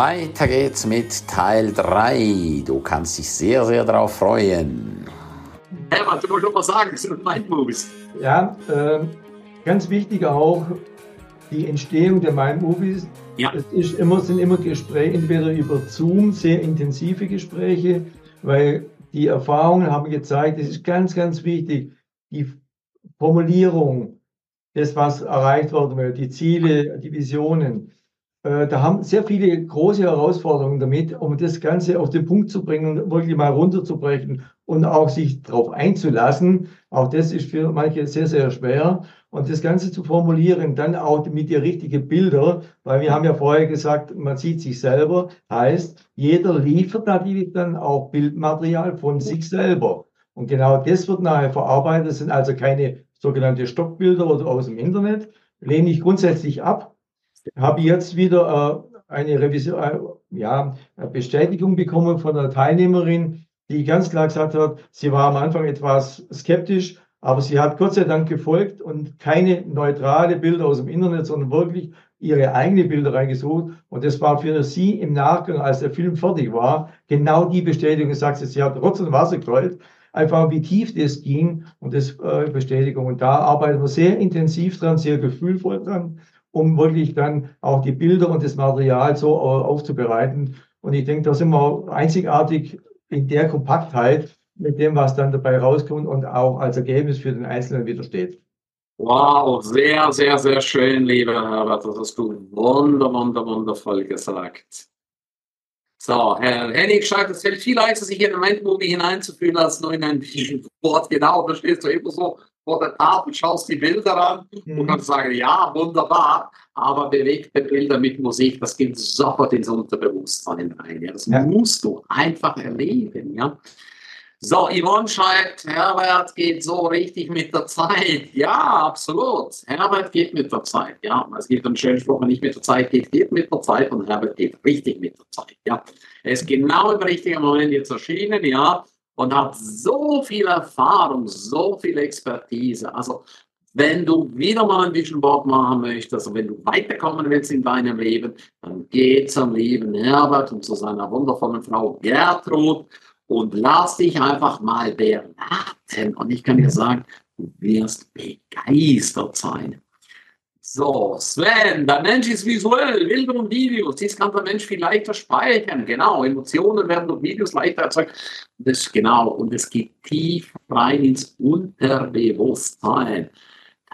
weiter geht's mit Teil 3. Du kannst dich sehr, sehr darauf freuen. Herbert, du musst schon mal sagen, es sind Mindmovies. Ja, äh, ganz wichtig auch die Entstehung der Mindmovies. Ja. Es ist immer, sind immer Gespräche, entweder über Zoom, sehr intensive Gespräche, weil die Erfahrungen haben gezeigt, es ist ganz, ganz wichtig, die Formulierung, das, was erreicht worden will, die Ziele, die Visionen. Äh, da haben sehr viele große Herausforderungen damit, um das Ganze auf den Punkt zu bringen und wirklich mal runterzubrechen und auch sich darauf einzulassen. Auch das ist für manche sehr, sehr schwer. Und das Ganze zu formulieren, dann auch mit den richtigen Bildern, weil wir haben ja vorher gesagt, man sieht sich selber, heißt, jeder liefert natürlich dann auch Bildmaterial von sich selber. Und genau das wird nachher verarbeitet. Das sind also keine sogenannte Stockbilder oder aus dem Internet. Lehne ich grundsätzlich ab habe jetzt wieder äh, eine Revision, äh, ja, Bestätigung bekommen von einer Teilnehmerin, die ganz klar gesagt hat, sie war am Anfang etwas skeptisch, aber sie hat Gott sei Dank gefolgt und keine neutrale Bilder aus dem Internet, sondern wirklich ihre eigenen Bilder reingesucht. Und das war für sie im Nachgang, als der Film fertig war, genau die Bestätigung. Sagt sie, hat Rotz und Wasser geheult, einfach wie tief das ging und das äh, Bestätigung. Und da arbeiten wir sehr intensiv dran, sehr gefühlvoll dran um wirklich dann auch die Bilder und das Material so äh, aufzubereiten. Und ich denke, da sind wir einzigartig in der Kompaktheit mit dem, was dann dabei rauskommt und auch als Ergebnis für den Einzelnen wieder steht. Wow, sehr, sehr, sehr schön, lieber Herbert. Das hast du wunder, wunder, wundervoll gesagt. So, Herr Hennig schreibt, es fällt viel leichter, sich in ein Mindmovie hineinzufühlen, als nur in ein Wort. Genau, da stehst du immer so vor der Tafel, schaust die Bilder an mhm. und kannst sagen, ja, wunderbar, aber bewegte Bilder mit Musik, das geht sofort ins Unterbewusstsein rein. Ja. Das ja. musst du einfach erleben. Ja. So, Yvonne schreibt, Herbert geht so richtig mit der Zeit. Ja, absolut. Herbert geht mit der Zeit. Ja, es gibt einen schönen Spruch, nicht mit der Zeit geht, geht mit der Zeit und Herbert geht richtig mit der Zeit. Ja, er ist genau im richtigen Moment jetzt erschienen. Ja, und hat so viel Erfahrung, so viel Expertise. Also wenn du wieder mal ein bisschen Bock machen möchtest, also wenn du weiterkommen willst in deinem Leben, dann geh zum lieben Herbert und zu seiner wundervollen Frau Gertrud und lass dich einfach mal beraten. Und ich kann dir sagen, du wirst begeistert sein. So, Sven, der Mensch ist visuell, Bilder und Videos. Dies kann der Mensch viel leichter speichern. Genau, Emotionen werden durch Videos leichter erzeugt. Das genau. Und es geht tief rein ins Unterbewusstsein.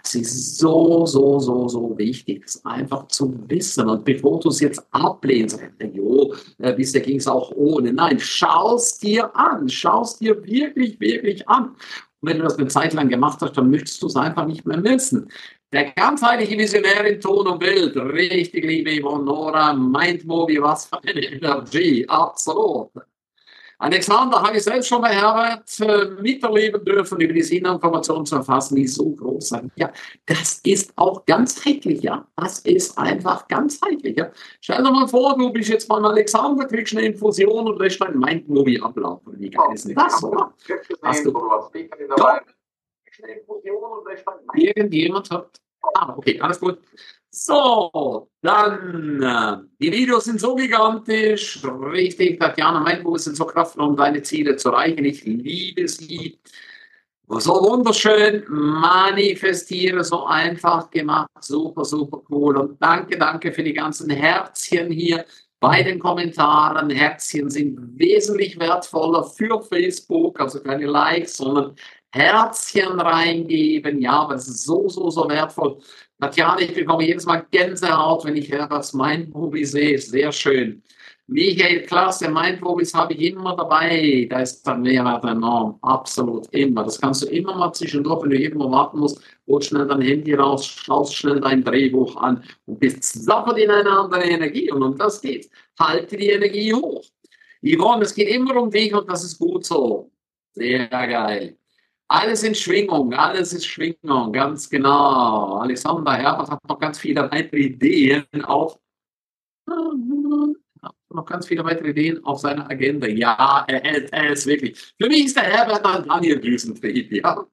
Das ist so, so, so, so wichtig, das einfach zu wissen. Und bevor du es jetzt ablehnst, jo, äh, bisher ging es auch ohne. Nein, schau es dir an. Schau es dir wirklich, wirklich an. Und wenn du das eine Zeit lang gemacht hast, dann möchtest du es einfach nicht mehr wissen. Der ganzheitliche Visionär in Ton und Bild. Richtig, liebe Yvonne Nora. Mindmovie, was für eine Energie. Absolut. Alexander habe ich selbst schon bei Herbert äh, miterleben dürfen, über die Sinninformation zu erfassen, die so groß sind. Ja, das ist auch ganzheitlich, ja. Das ist einfach ganzheitlich, ja. Stell dir mal vor, du bist jetzt beim Alexander, kriegst eine Infusion und lässt dein Mindmovie ablaufen. Wie geil ist das? So? Hast du, ja. Irgendjemand hat. Ah, okay, alles gut. So, dann, äh, die Videos sind so gigantisch, richtig, Tatjana Meinbuch sind so kraftvoll, um deine Ziele zu erreichen. Ich liebe sie. So wunderschön, manifestiere, so einfach gemacht, super, super cool. Und danke, danke für die ganzen Herzchen hier bei den Kommentaren. Herzchen sind wesentlich wertvoller für Facebook, also keine Likes, sondern Herzchen reingeben. Ja, aber es ist so, so, so wertvoll. Tatjana, ich bekomme jedes Mal Gänsehaut, wenn ich etwas Mindmovie sehe. Sehr schön. Michael, klasse, Mindmovies habe ich immer dabei. Da ist der Mehrwert enorm. Absolut immer. Das kannst du immer mal zwischendurch, wenn du irgendwo warten musst, holst schnell dein Handy raus, schaust schnell dein Drehbuch an und bist sofort in einer anderen Energie. Und um das geht. Halte die Energie hoch. Yvonne, es geht immer um dich und das ist gut so. Sehr geil. Alles in Schwingung, alles ist Schwingung, ganz genau. Alexander Herbert hat noch ganz viele weitere Ideen auf, noch ganz viele weitere Ideen auf seiner Agenda. Ja, er, er ist wirklich. Für mich ist der Herbert ein Daniel Düsentrieb, ja.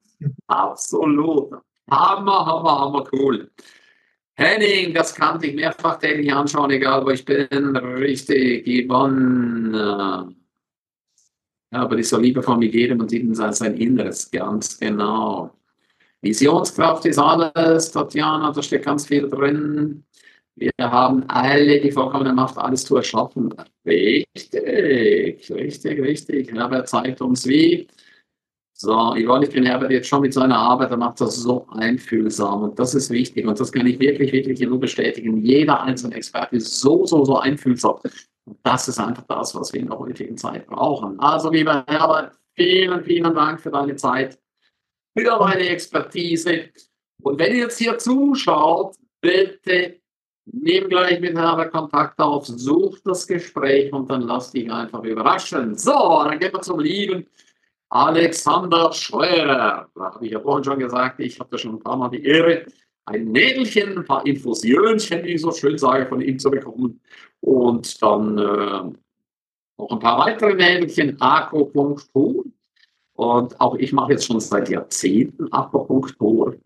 Absolut. Hammer, hammer, hammer cool. Henning, das kann ich mehrfach täglich anschauen, egal wo ich bin. Richtig, Yvonne. Aber die soll Liebe von mir geben und sein, sein Inneres, ganz genau. Visionskraft ist alles, Tatjana, da steht ganz viel drin. Wir haben alle die vollkommene Macht, alles zu erschaffen. Richtig, richtig, richtig. Herbert zeigt uns wie. So, Yvonne, ich bin Herbert jetzt schon mit seiner Arbeit, er macht das so einfühlsam und das ist wichtig und das kann ich wirklich, wirklich nur bestätigen. Jeder einzelne Experte ist so, so, so einfühlsam. Das ist einfach das, was wir in der heutigen Zeit brauchen. Also, lieber Herbert, vielen, vielen Dank für deine Zeit, für deine Expertise. Und wenn ihr jetzt hier zuschaut, bitte Nimm gleich mit Herbert Kontakt auf, such das Gespräch und dann lass dich einfach überraschen. So, dann gehen wir zum lieben Alexander Scheurer. Da habe ich ja vorhin schon gesagt, ich hatte schon ein paar Mal die Ehre, ein Nädelchen, ein paar Infusionchen, wie ich so schön sage, von ihm zu bekommen. Und dann äh, noch ein paar weitere Nädelchen, Akupunktur. Und auch ich mache jetzt schon seit Jahrzehnten Akupunktur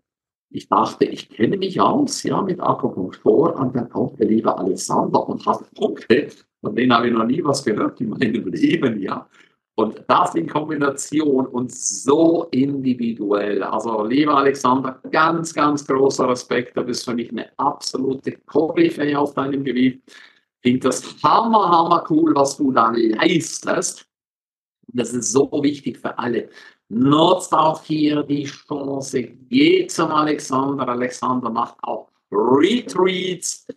ich dachte, ich kenne mich aus, ja, mit Akupunktur und dann kommt der liebe Alexander und hat Punkte, von denen habe ich noch nie was gehört in meinem Leben, ja. Und das in Kombination und so individuell. Also, lieber Alexander, ganz, ganz großer Respekt. Du bist für mich eine absolute Koryphäe auf deinem Gebiet. Finde das hammer, hammer cool, was du da leistest. Das ist so wichtig für alle. Nutzt auch hier die Chance, geht zum Alexander. Alexander macht auch Retreats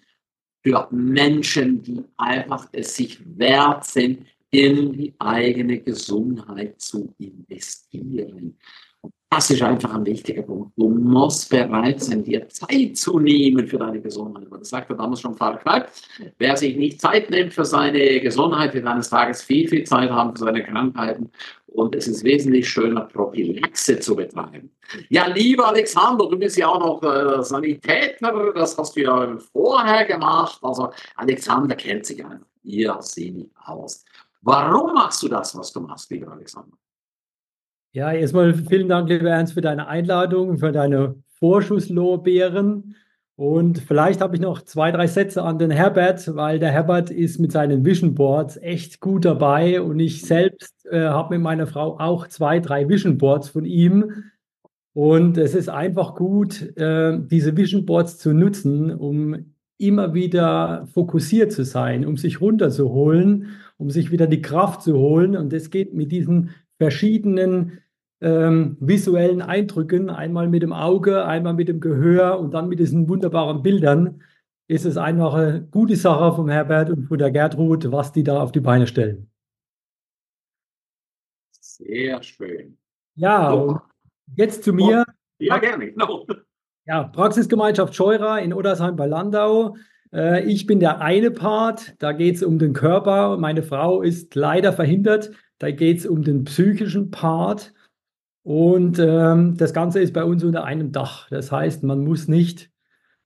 für Menschen, die einfach es sich wert sind, in die eigene Gesundheit zu investieren. Das ist einfach ein wichtiger Punkt. Du musst bereit sein, dir Zeit zu nehmen für deine Gesundheit. Das sagte damals schon Pfarrer Kneipp. Wer sich nicht Zeit nimmt für seine Gesundheit, wird eines Tages viel, viel Zeit haben für seine Krankheiten. Und es ist wesentlich schöner, Prophylaxe zu betreiben. Ja, lieber Alexander, du bist ja auch noch äh, Sanitäter. Das hast du ja vorher gemacht. Also Alexander kennt sich einfach irrsinnig aus. Warum machst du das, was du machst, lieber Alexander? Ja, erstmal vielen Dank, lieber Ernst, für deine Einladung, für deine Vorschusslorbeeren. Und vielleicht habe ich noch zwei, drei Sätze an den Herbert, weil der Herbert ist mit seinen Vision Boards echt gut dabei und ich selbst äh, habe mit meiner Frau auch zwei, drei Vision Boards von ihm. Und es ist einfach gut, äh, diese Vision Boards zu nutzen, um immer wieder fokussiert zu sein, um sich runterzuholen, um sich wieder die Kraft zu holen. Und das geht mit diesen verschiedenen ähm, visuellen Eindrücken, einmal mit dem Auge, einmal mit dem Gehör und dann mit diesen wunderbaren Bildern, ist es einfach eine gute Sache vom Herbert und von der Gertrud, was die da auf die Beine stellen. Sehr schön. Ja, und jetzt zu mir. Ja, gerne. No. Ja, Praxisgemeinschaft Scheurer in Oddersheim bei Landau. Äh, ich bin der eine Part, da geht es um den Körper. Meine Frau ist leider verhindert. Da geht es um den psychischen Part. Und ähm, das Ganze ist bei uns unter einem Dach. Das heißt, man muss nicht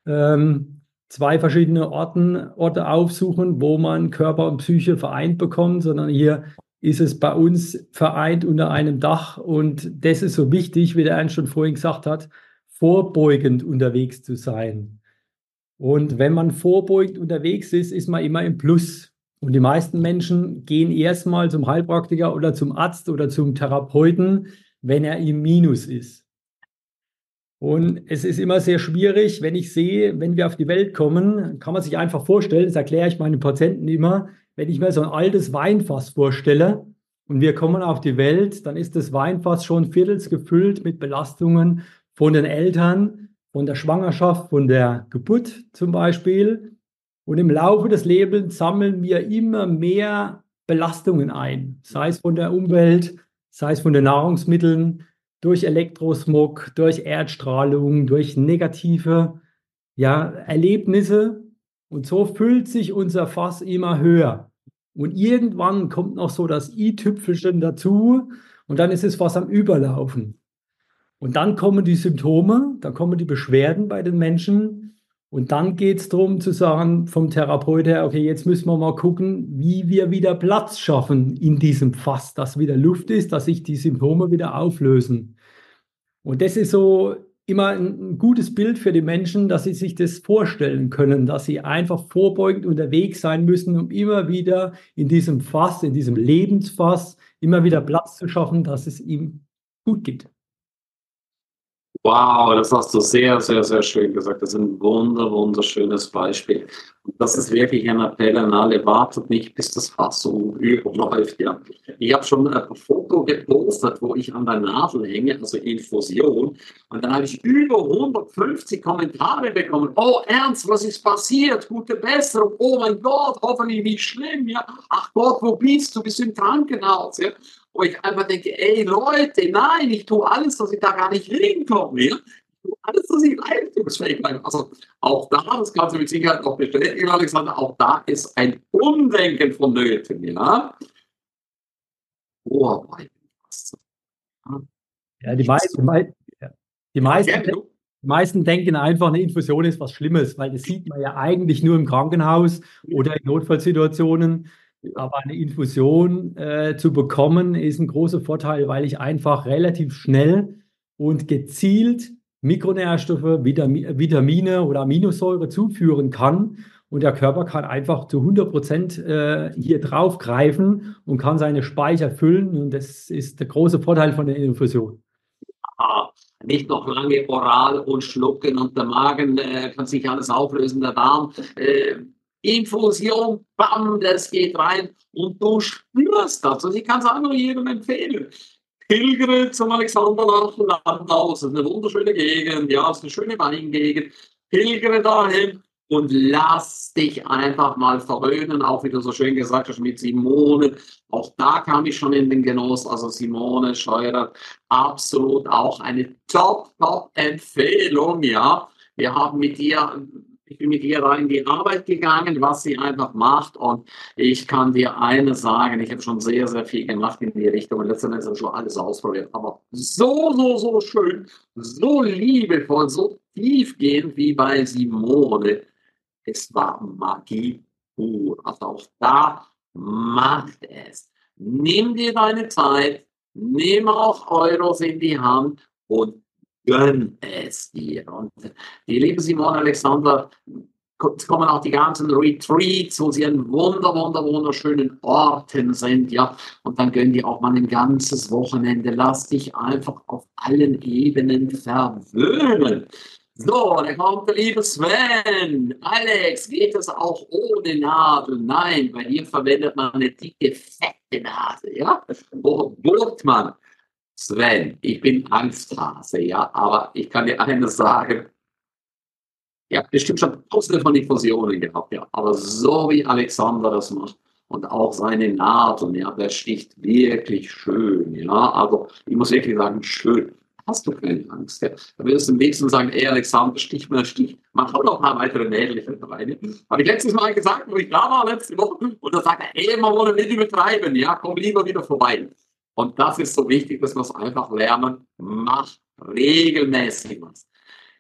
ähm, zwei verschiedene Orten, Orte aufsuchen, wo man Körper und Psyche vereint bekommt, sondern hier ist es bei uns vereint unter einem Dach. Und das ist so wichtig, wie der Ernst schon vorhin gesagt hat, vorbeugend unterwegs zu sein. Und wenn man vorbeugend unterwegs ist, ist man immer im Plus. Und die meisten Menschen gehen erstmal zum Heilpraktiker oder zum Arzt oder zum Therapeuten, wenn er im Minus ist. Und es ist immer sehr schwierig, wenn ich sehe, wenn wir auf die Welt kommen, kann man sich einfach vorstellen, das erkläre ich meinen Patienten immer, wenn ich mir so ein altes Weinfass vorstelle und wir kommen auf die Welt, dann ist das Weinfass schon viertels gefüllt mit Belastungen von den Eltern, von der Schwangerschaft, von der Geburt zum Beispiel. Und im Laufe des Lebens sammeln wir immer mehr Belastungen ein, sei es von der Umwelt, sei es von den Nahrungsmitteln, durch Elektrosmog, durch Erdstrahlung, durch negative ja, Erlebnisse. Und so füllt sich unser Fass immer höher. Und irgendwann kommt noch so das i-Tüpfelchen dazu und dann ist es Fass am Überlaufen. Und dann kommen die Symptome, dann kommen die Beschwerden bei den Menschen und dann geht es darum zu sagen vom Therapeut her, okay, jetzt müssen wir mal gucken, wie wir wieder Platz schaffen in diesem Fass, dass wieder Luft ist, dass sich die Symptome wieder auflösen. Und das ist so immer ein, gutes Bild für die Menschen, dass sie sich das vorstellen können, dass sie einfach vorbeugend unterwegs sein müssen, um immer wieder in diesem Fass, in diesem Lebensfass, immer wieder Platz zu schaffen, dass es ihm gut geht. Wow, das hast du sehr, sehr, sehr schön gesagt. Das ist ein wunder, wunderschönes Beispiel. Und das ist wirklich ein Appell an alle. Wartet nicht, bis das Fass überläuft. Ja. Ich habe schon ein Foto gepostet, wo ich an der Nadel hänge, also Infusion. Und dann habe ich über 150 Kommentare bekommen. Oh, Ernst, was ist passiert? Gute Besserung. Oh mein Gott, hoffentlich nicht schlimm. Ja. Ach Gott, wo bist du? Bist du im Krankenhaus? Ja wo ich einfach denke, ey Leute, nein, ich tue alles, dass ich da gar nicht hinkomme. Ja? Ich tue alles, dass ich leistungsfähig bleibe. Also auch da, das kannst du mit Sicherheit auch bestätigen, Alexander, auch da ist ein Umdenken vonnöten. Ja? Oh, ja, die meisten, die meisten, die meisten denken einfach, eine Infusion ist was Schlimmes, weil das sieht man ja eigentlich nur im Krankenhaus oder in Notfallsituationen. Aber eine Infusion äh, zu bekommen, ist ein großer Vorteil, weil ich einfach relativ schnell und gezielt Mikronährstoffe, Vitam Vitamine oder Aminosäure zuführen kann. Und der Körper kann einfach zu 100 Prozent äh, hier drauf greifen und kann seine Speicher füllen. Und das ist der große Vorteil von der Infusion. Ah, nicht noch lange oral und schlucken und der Magen äh, kann sich alles auflösen, der Darm. Äh, Infusion, bam, das geht rein und du spürst das. Also ich kann es auch nur jedem empfehlen. Pilgere zum Alexanderland ist eine wunderschöne Gegend, ja, ist eine schöne Weingegend. Pilgere dahin und lass dich einfach mal verwöhnen, auch wie du so schön gesagt hast mit Simone. Auch da kam ich schon in den Genuss. Also Simone Scheurer, absolut auch eine top, top Empfehlung, ja. Wir haben mit ihr ich bin mit ihr da in die Arbeit gegangen, was sie einfach macht. Und ich kann dir eines sagen, ich habe schon sehr, sehr viel gemacht in die Richtung und letztendlich schon alles ausprobiert. Aber so, so, so schön, so liebevoll, so tiefgehend wie bei Simone. Es war Magie pur. Also auch da macht es. Nimm dir deine Zeit, nimm auch Euros in die Hand und gönn es dir. Und die liebe Simone Alexander, es kommen auch die ganzen Retreats, wo sie an wunder, wunder, wunderschönen Orten sind, ja. Und dann gönn dir auch mal ein ganzes Wochenende. Lass dich einfach auf allen Ebenen verwöhnen. So, dann kommt der liebe Sven. Alex, geht es auch ohne Nadel? Nein, bei dir verwendet man eine dicke, fette Nadel, ja? Wo bohrt man? Sven, ich bin Angsthase, ja, aber ich kann dir eines sagen. Ihr habt bestimmt schon tausende von Infusionen gehabt, ja, aber so wie Alexander das macht und auch seine Nadeln, ja, der sticht wirklich schön, ja, also ich muss wirklich sagen, schön. Hast du keine Angst, ja. Da wirst du am nächsten sagen, ey Alexander, stich mal, stich, mach auch noch ein paar weitere Nägel rein. Habe ich letztes Mal gesagt, wo ich da war, letzte Woche, und da sagt er, ey, man wollen nicht übertreiben, ja, komm lieber wieder vorbei. Und das ist so wichtig, dass wir es einfach lernen. Mach regelmäßig was.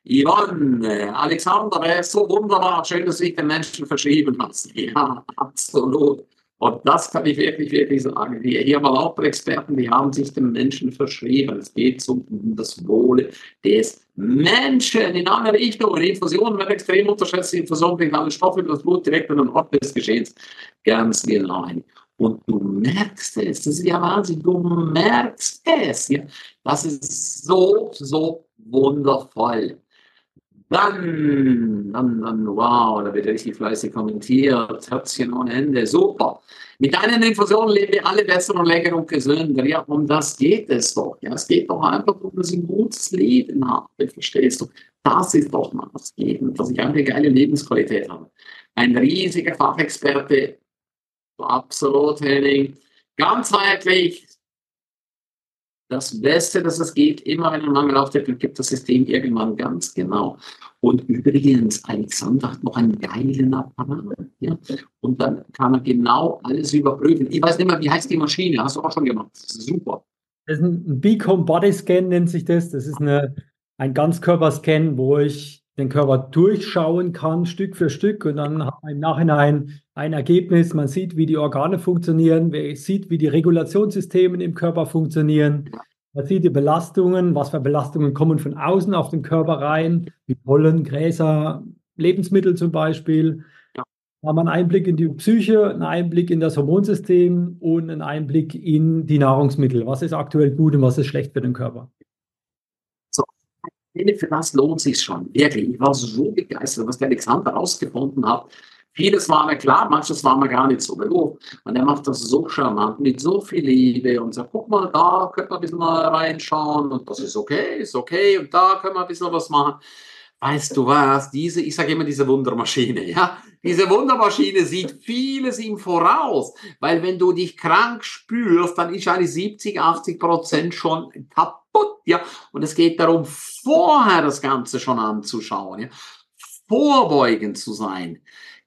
Yvonne, Alexander, er so wunderbar. Schön, dass ich den Menschen verschrieben hast. Ja, absolut. Und das kann ich wirklich, wirklich sagen. Hier haben lauter Experten, die haben sich den Menschen verschrieben. Es geht um das Wohle des Menschen in alle Richtungen. Infusionen werden extrem unterschätzt. Infusion bringt alle Stoffe in das Blut direkt an den Ort des Geschehens. Ganz genau. Und du merkst es, das ist ja Wahnsinn, du merkst es. Ja? Das ist so, so wundervoll. Dann, dann, dann, wow, da wird richtig fleißig kommentiert, Herzchen ohne Ende, super. Mit deinen Infusionen leben wir alle besser und länger und gesünder. Ja, um das geht es doch. Ja, es geht doch einfach um, dass ich ein gutes Leben habe. Verstehst du? Das ist doch mal das Geben, dass ich eine geile Lebensqualität habe. Ein riesiger Fachexperte Absolut, Henning. Ganzheitlich. Das Beste, dass es geht, immer wenn ein Mangel auftritt, gibt das System irgendwann ganz genau. Und übrigens, Alexander hat noch einen geilen Apparat. Ja? Und dann kann er genau alles überprüfen. Ich weiß nicht mehr, wie heißt die Maschine? Hast du auch schon gemacht. Super. Das ist ein Beacom Body Scan, nennt sich das. Das ist eine, ein Ganzkörperscan, wo ich den Körper durchschauen kann, Stück für Stück, und dann hat man im Nachhinein ein Ergebnis. Man sieht, wie die Organe funktionieren, man sieht, wie die Regulationssysteme im Körper funktionieren. Man sieht die Belastungen, was für Belastungen kommen von außen auf den Körper rein, wie Pollen, Gräser, Lebensmittel zum Beispiel. Da haben wir einen Einblick in die Psyche, einen Einblick in das Hormonsystem und einen Einblick in die Nahrungsmittel. Was ist aktuell gut und was ist schlecht für den Körper? Für das lohnt sich schon. Wirklich. Ich war so begeistert, was der Alexander herausgefunden hat. Vieles war mir klar, manches war mir gar nicht so bewusst. Und er macht das so charmant, mit so viel Liebe und sagt, guck mal, da können wir ein bisschen mal reinschauen und das ist okay, ist okay und da können wir ein bisschen was machen. Weißt du was, diese, ich sage immer diese Wundermaschine, ja, diese Wundermaschine sieht vieles im Voraus, weil wenn du dich krank spürst, dann ist eigentlich 70, 80 Prozent schon kaputt, ja, und es geht darum, vorher das Ganze schon anzuschauen, ja, vorbeugend zu sein.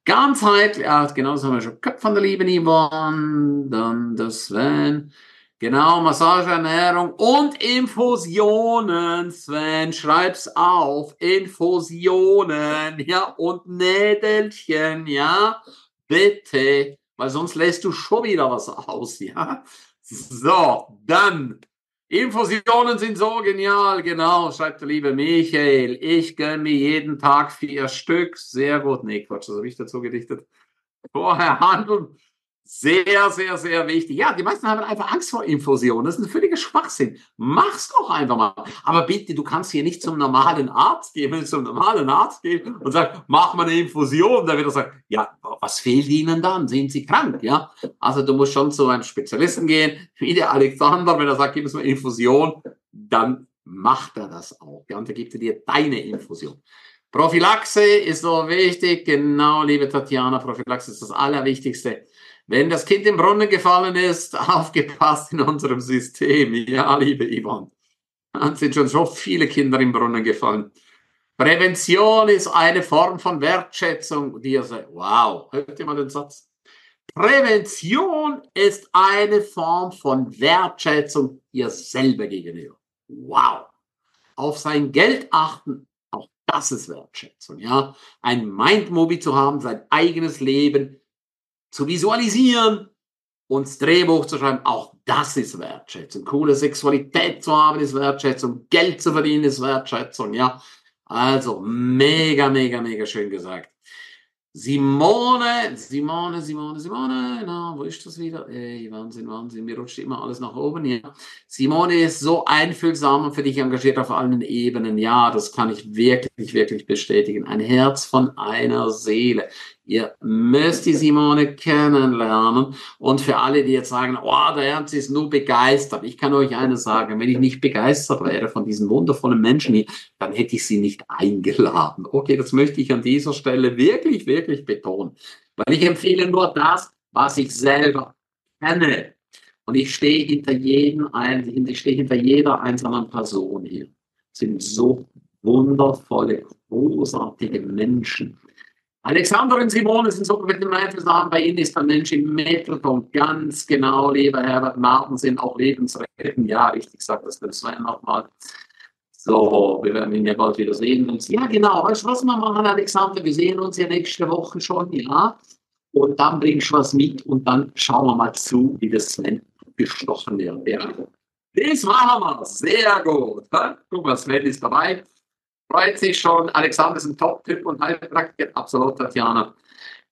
Ganzheitlich, ah, genau, das haben wir schon gehabt von der lieben Yvonne, dann das Sven, genau, Massage, Ernährung und Infusionen, Sven, schreib's auf, Infusionen, ja, und Nädelchen, ja, bitte, weil sonst lässt du schon wieder was aus, ja. So, dann Infusionen sind so genial, genau, schreibt der liebe Michael. Ich gönne mir jeden Tag vier Stück. Sehr gut. Nee, Quatsch, das habe ich dazu gedichtet. Vorher handeln sehr, sehr, sehr wichtig. Ja, die meisten haben einfach Angst vor Infusionen. Das ist ein völliger Schwachsinn. Mach's doch einfach mal. Aber bitte, du kannst hier nicht zum normalen Arzt gehen. Wenn du zum normalen Arzt gehst und sagst, mach mal eine Infusion, dann wird er sagen, ja, was fehlt Ihnen dann? Sind Sie krank? Ja, also du musst schon zu einem Spezialisten gehen, wie der Alexander, wenn er sagt, gib uns mal Infusion, dann macht er das auch. Ja, und er gibt dir deine Infusion. Prophylaxe ist so wichtig. Genau, liebe Tatjana, Prophylaxe ist das Allerwichtigste. Wenn das Kind im Brunnen gefallen ist, aufgepasst in unserem System. Ja, liebe Yvonne. Dann sind schon so viele Kinder im Brunnen gefallen. Prävention ist eine Form von Wertschätzung, die ihr sagt, wow, hört ihr mal den Satz? Prävention ist eine Form von Wertschätzung ihr selber gegenüber. Wow. Auf sein Geld achten, das ist Wertschätzung, ja. Ein Mindmovie zu haben, sein eigenes Leben zu visualisieren und das Drehbuch zu schreiben, auch das ist Wertschätzung. Coole Sexualität zu haben ist Wertschätzung. Geld zu verdienen ist Wertschätzung, ja. Also, mega, mega, mega schön gesagt. Simone, Simone, Simone, Simone, na, wo ist das wieder? Ey, Wahnsinn, Wahnsinn, mir rutscht immer alles nach oben hier. Simone ist so einfühlsam und für dich engagiert auf allen Ebenen. Ja, das kann ich wirklich, wirklich bestätigen. Ein Herz von einer Seele. Ihr müsst die Simone kennenlernen. Und für alle, die jetzt sagen, oh, der Ernst ist nur begeistert. Ich kann euch eines sagen, wenn ich nicht begeistert wäre von diesen wundervollen Menschen hier, dann hätte ich sie nicht eingeladen. Okay, das möchte ich an dieser Stelle wirklich, wirklich betonen. Weil ich empfehle nur das, was ich selber kenne. Und ich stehe hinter jedem, ich stehe hinter jeder einzelnen Person hier. Das sind so wundervolle, großartige Menschen. Alexander und Simone sind so mit dem Einflussnamen. Bei Ihnen ist der Mensch im Mittelpunkt. Ganz genau, lieber Herbert Marten, sind auch Lebensretten. Ja, richtig sagt das der Sven nochmal. So, wir werden ihn ja bald wieder sehen. Und, ja, genau. Weißt du, was wir machen, Alexander? Wir sehen uns ja nächste Woche schon, ja. Und dann bringst du was mit und dann schauen wir mal zu, wie das Sven gestochen wird. Ja. Das machen wir. Sehr gut. Guck mal, Sven ist dabei freut sich schon. Alexander ist ein Top-Typ und Heilpraktiker. Absolut, Tatjana.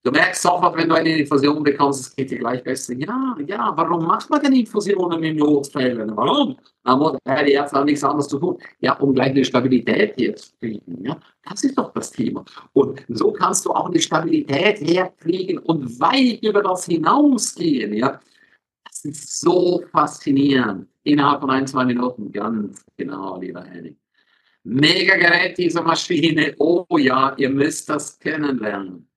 Du merkst sofort, wenn du eine Infusion bekommst, es geht dir gleich besser. Ja, ja, warum macht man denn Infusionen in Notfällen? Warum? Aber die Ärzte haben nichts anderes zu tun. Ja, um gleich eine Stabilität hier zu kriegen. Ja, das ist doch das Thema. Und so kannst du auch eine Stabilität herkriegen und weit über das hinausgehen. Ja, das ist so faszinierend. Innerhalb von ein, zwei Minuten, ganz genau, lieber Henning. Mega Gerät, diese Maschine. Oh ja, ihr müsst das kennenlernen.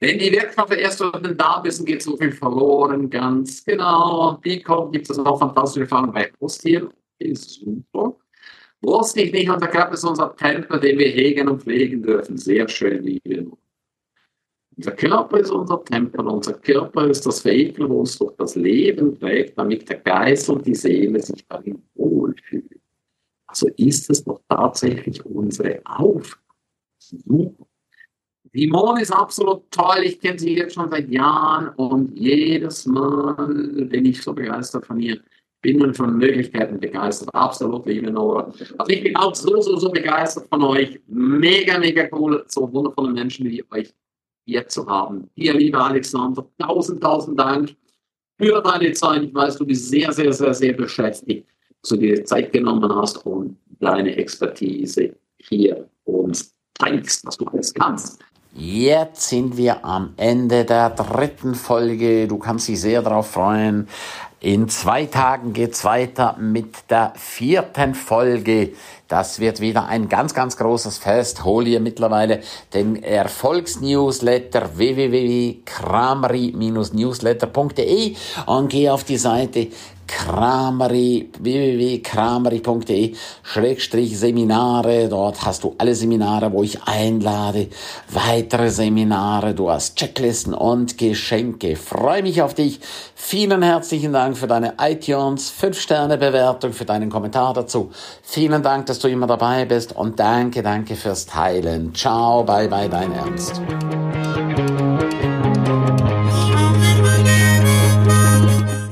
Wenn die Wirkstoffe erst unten da sind, geht so viel verloren. Ganz genau. Die kommt, gibt es auch fantastische Erfahrungen bei Brusttieren. Ist super. Wusste ich nicht, unser Körper ist unser Tempel, den wir hegen und pflegen dürfen. Sehr schön, liebe unser Körper ist unser Tempel, unser Körper ist das Vehikel, wo uns durch das Leben trägt, damit der Geist und die Seele sich darin wohlfühlen. Also ist es doch tatsächlich unsere Aufgabe. Simone ist absolut toll. Ich kenne sie jetzt schon seit Jahren und jedes Mal bin ich so begeistert von ihr. bin man von Möglichkeiten begeistert. Absolut, liebe Nora. Also ich bin auch so, so, so begeistert von euch. Mega, mega cool, so wundervolle Menschen wie euch hier zu haben. Hier, lieber Alexander, tausend, tausend Dank für deine Zeit. Ich weiß, du bist sehr, sehr, sehr, sehr beschäftigt, du dir Zeit genommen hast und deine Expertise hier uns zeigst, was du alles kannst. Jetzt sind wir am Ende der dritten Folge. Du kannst dich sehr darauf freuen. In zwei Tagen geht's weiter mit der vierten Folge. Das wird wieder ein ganz, ganz großes Fest. Hol ihr mittlerweile den Erfolgsnewsletter www.krameri-newsletter.de und geh auf die Seite Kramery, www.kramery.de Schrägstrich Seminare. Dort hast du alle Seminare, wo ich einlade. Weitere Seminare. Du hast Checklisten und Geschenke. Freue mich auf dich. Vielen herzlichen Dank für deine iTunes 5 Sterne Bewertung, für deinen Kommentar dazu. Vielen Dank, dass du immer dabei bist und danke, danke fürs Teilen. Ciao, bye, bye, dein Ernst.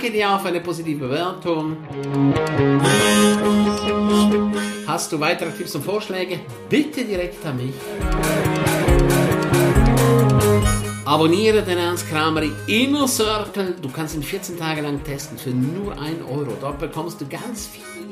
Danke dir auch für eine positive Bewertung. Hast du weitere Tipps und Vorschläge? Bitte direkt an mich. Abonniere den Ernst Kramer Inner Circle. Du kannst ihn 14 Tage lang testen für nur 1 Euro. Dort bekommst du ganz